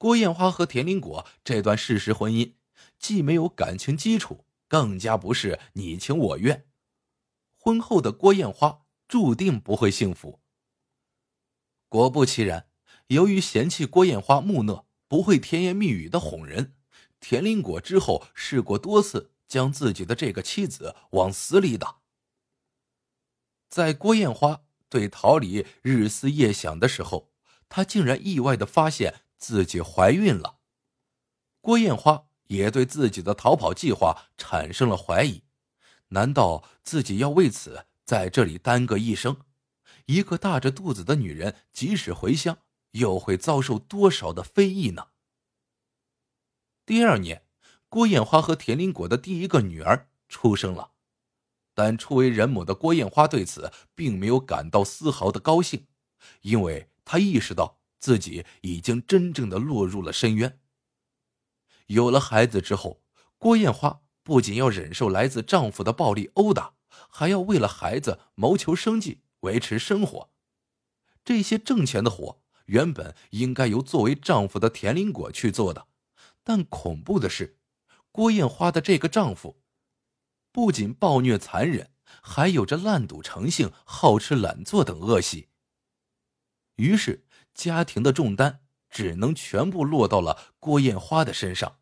郭艳花和田林果这段事实婚姻，既没有感情基础，更加不是你情我愿。婚后的郭艳花注定不会幸福。果不其然，由于嫌弃郭艳花木讷，不会甜言蜜语的哄人，田林果之后试过多次将自己的这个妻子往死里打。在郭艳花对桃李日思夜想的时候，她竟然意外的发现自己怀孕了。郭艳花也对自己的逃跑计划产生了怀疑，难道自己要为此在这里耽搁一生？一个大着肚子的女人，即使回乡，又会遭受多少的非议呢？第二年，郭艳花和田林果的第一个女儿出生了，但初为人母的郭艳花对此并没有感到丝毫的高兴，因为她意识到自己已经真正的落入了深渊。有了孩子之后，郭艳花不仅要忍受来自丈夫的暴力殴打，还要为了孩子谋求生计。维持生活，这些挣钱的活原本应该由作为丈夫的田林果去做的，但恐怖的是，郭艳花的这个丈夫不仅暴虐残忍，还有着烂赌成性、好吃懒做等恶习。于是，家庭的重担只能全部落到了郭艳花的身上。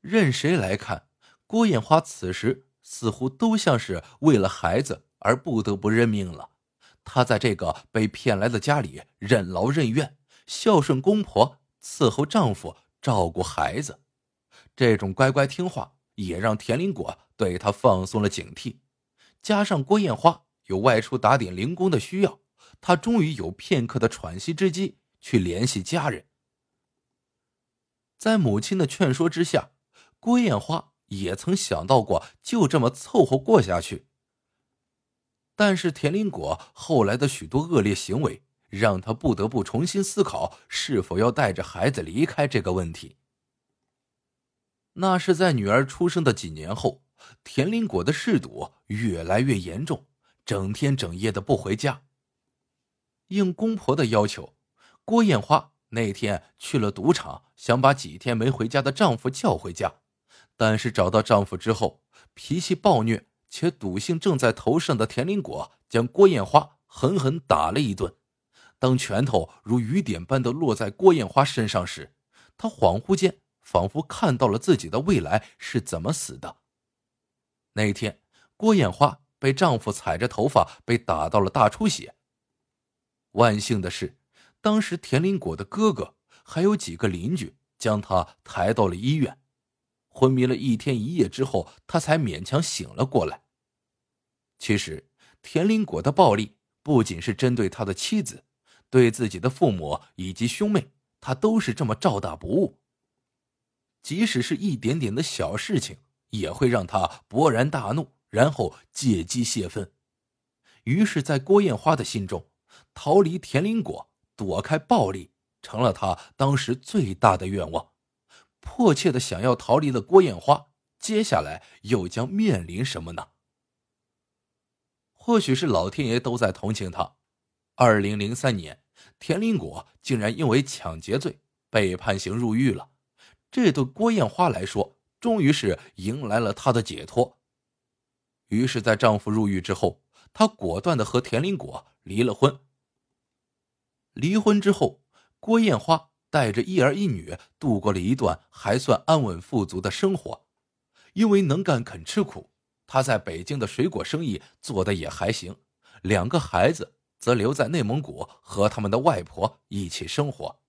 任谁来看，郭艳花此时似乎都像是为了孩子。而不得不认命了。她在这个被骗来的家里任劳任怨，孝顺公婆，伺候丈夫，照顾孩子，这种乖乖听话也让田林果对她放松了警惕。加上郭艳花有外出打点零工的需要，他终于有片刻的喘息之机去联系家人。在母亲的劝说之下，郭艳花也曾想到过就这么凑合过下去。但是田林果后来的许多恶劣行为，让他不得不重新思考是否要带着孩子离开这个问题。那是在女儿出生的几年后，田林果的嗜赌越来越严重，整天整夜的不回家。应公婆的要求，郭艳花那天去了赌场，想把几天没回家的丈夫叫回家，但是找到丈夫之后，脾气暴虐。且赌性正在头上的田林果将郭艳花狠狠打了一顿。当拳头如雨点般的落在郭艳花身上时，她恍惚间仿佛看到了自己的未来是怎么死的。那天，郭艳花被丈夫踩着头发被打到了大出血。万幸的是，当时田林果的哥哥还有几个邻居将他抬到了医院。昏迷了一天一夜之后，他才勉强醒了过来。其实，田林果的暴力不仅是针对他的妻子，对自己的父母以及兄妹，他都是这么照打不误。即使是一点点的小事情，也会让他勃然大怒，然后借机泄愤。于是，在郭艳花的心中，逃离田林果，躲开暴力，成了他当时最大的愿望。迫切的想要逃离的郭艳花，接下来又将面临什么呢？或许是老天爷都在同情他。二零零三年，田林果竟然因为抢劫罪被判刑入狱了，这对郭艳花来说，终于是迎来了她的解脱。于是，在丈夫入狱之后，她果断的和田林果离了婚。离婚之后，郭艳花。带着一儿一女度过了一段还算安稳富足的生活，因为能干肯吃苦，她在北京的水果生意做的也还行。两个孩子则留在内蒙古和他们的外婆一起生活。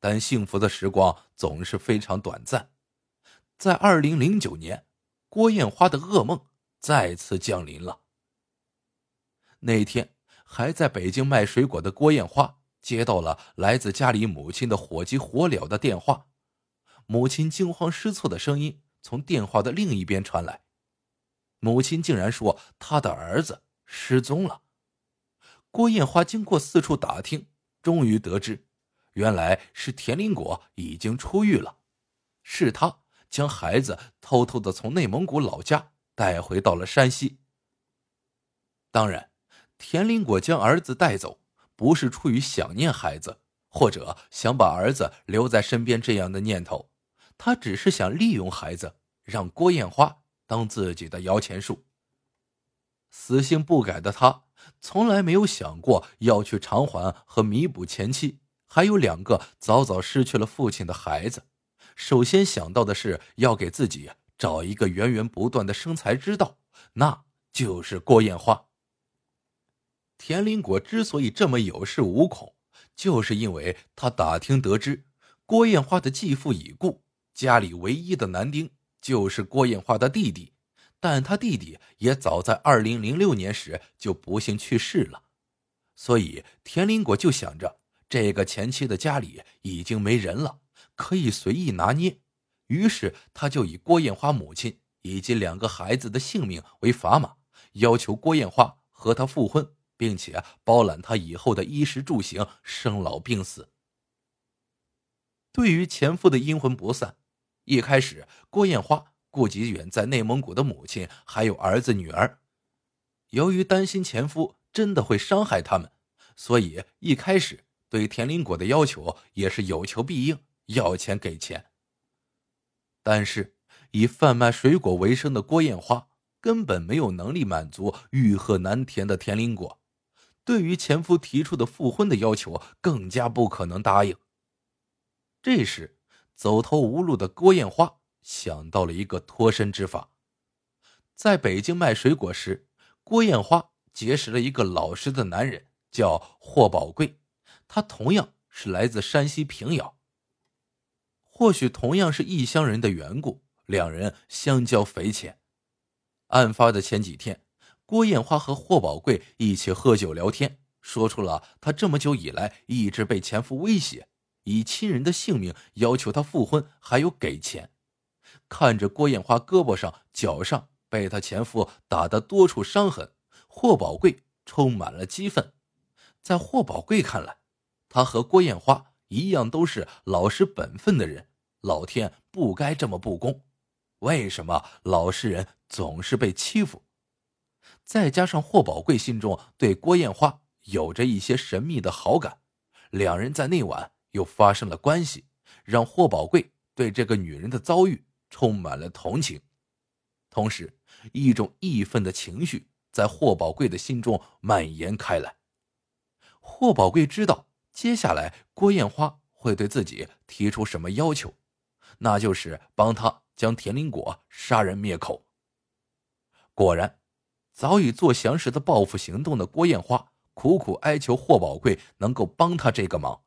但幸福的时光总是非常短暂，在二零零九年，郭艳花的噩梦再次降临了。那天还在北京卖水果的郭艳花。接到了来自家里母亲的火急火燎的电话，母亲惊慌失措的声音从电话的另一边传来，母亲竟然说她的儿子失踪了。郭艳花经过四处打听，终于得知，原来是田林果已经出狱了，是他将孩子偷偷的从内蒙古老家带回到了山西。当然，田林果将儿子带走。不是出于想念孩子，或者想把儿子留在身边这样的念头，他只是想利用孩子，让郭艳花当自己的摇钱树。死性不改的他，从来没有想过要去偿还和弥补前妻还有两个早早失去了父亲的孩子。首先想到的是要给自己找一个源源不断的生财之道，那就是郭艳花。田林果之所以这么有恃无恐，就是因为他打听得知郭艳花的继父已故，家里唯一的男丁就是郭艳花的弟弟。但他弟弟也早在二零零六年时就不幸去世了，所以田林果就想着这个前妻的家里已经没人了，可以随意拿捏。于是他就以郭艳花母亲以及两个孩子的性命为砝码，要求郭艳花和他复婚，并且包揽他以后的衣食住行、生老病死。对于前夫的阴魂不散，一开始郭艳花。顾及远在内蒙古的母亲，还有儿子女儿，由于担心前夫真的会伤害他们，所以一开始对田林果的要求也是有求必应，要钱给钱。但是以贩卖水果为生的郭艳花根本没有能力满足欲壑难填的田林果，对于前夫提出的复婚的要求更加不可能答应。这时走投无路的郭艳花。想到了一个脱身之法。在北京卖水果时，郭艳花结识了一个老实的男人，叫霍宝贵。他同样是来自山西平遥。或许同样是异乡人的缘故，两人相交匪浅。案发的前几天，郭艳花和霍宝贵一起喝酒聊天，说出了她这么久以来一直被前夫威胁，以亲人的性命要求她复婚，还有给钱。看着郭艳花胳膊上、脚上被她前夫打得多处伤痕，霍宝贵充满了激愤。在霍宝贵看来，他和郭艳花一样都是老实本分的人，老天不该这么不公。为什么老实人总是被欺负？再加上霍宝贵心中对郭艳花有着一些神秘的好感，两人在那晚又发生了关系，让霍宝贵对这个女人的遭遇。充满了同情，同时一种义愤的情绪在霍宝贵的心中蔓延开来。霍宝贵知道接下来郭艳花会对自己提出什么要求，那就是帮他将田林果杀人灭口。果然，早已做详实的报复行动的郭艳花苦苦哀求霍宝贵能够帮他这个忙。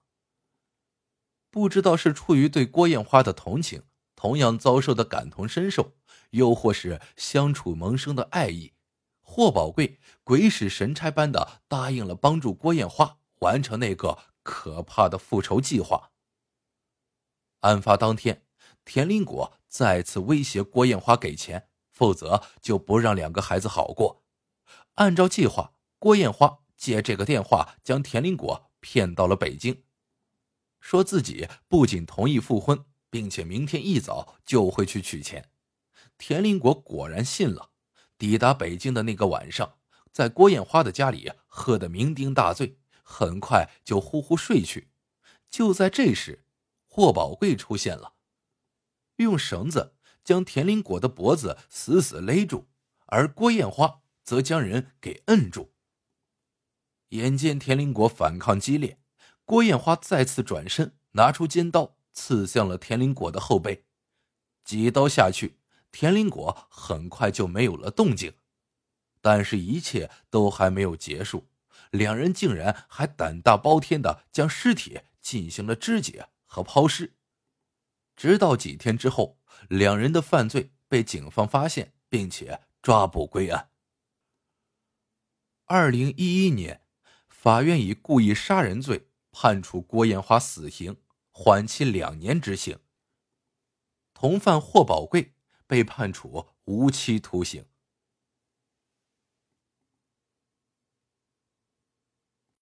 不知道是出于对郭艳花的同情。同样遭受的感同身受，又或是相处萌生的爱意，霍宝贵鬼使神差般的答应了帮助郭艳花完成那个可怕的复仇计划。案发当天，田林果再次威胁郭艳花给钱，否则就不让两个孩子好过。按照计划，郭艳花借这个电话将田林果骗到了北京，说自己不仅同意复婚。并且明天一早就会去取钱，田林果果然信了。抵达北京的那个晚上，在郭艳花的家里喝得酩酊大醉，很快就呼呼睡去。就在这时，霍宝贵出现了，用绳子将田林果的脖子死死勒住，而郭艳花则将人给摁住。眼见田林果反抗激烈，郭艳花再次转身，拿出尖刀。刺向了田林果的后背，几刀下去，田林果很快就没有了动静。但是，一切都还没有结束，两人竟然还胆大包天的将尸体进行了肢解和抛尸。直到几天之后，两人的犯罪被警方发现，并且抓捕归案。二零一一年，法院以故意杀人罪判处郭艳花死刑。缓期两年执行。同犯霍宝贵被判处无期徒刑。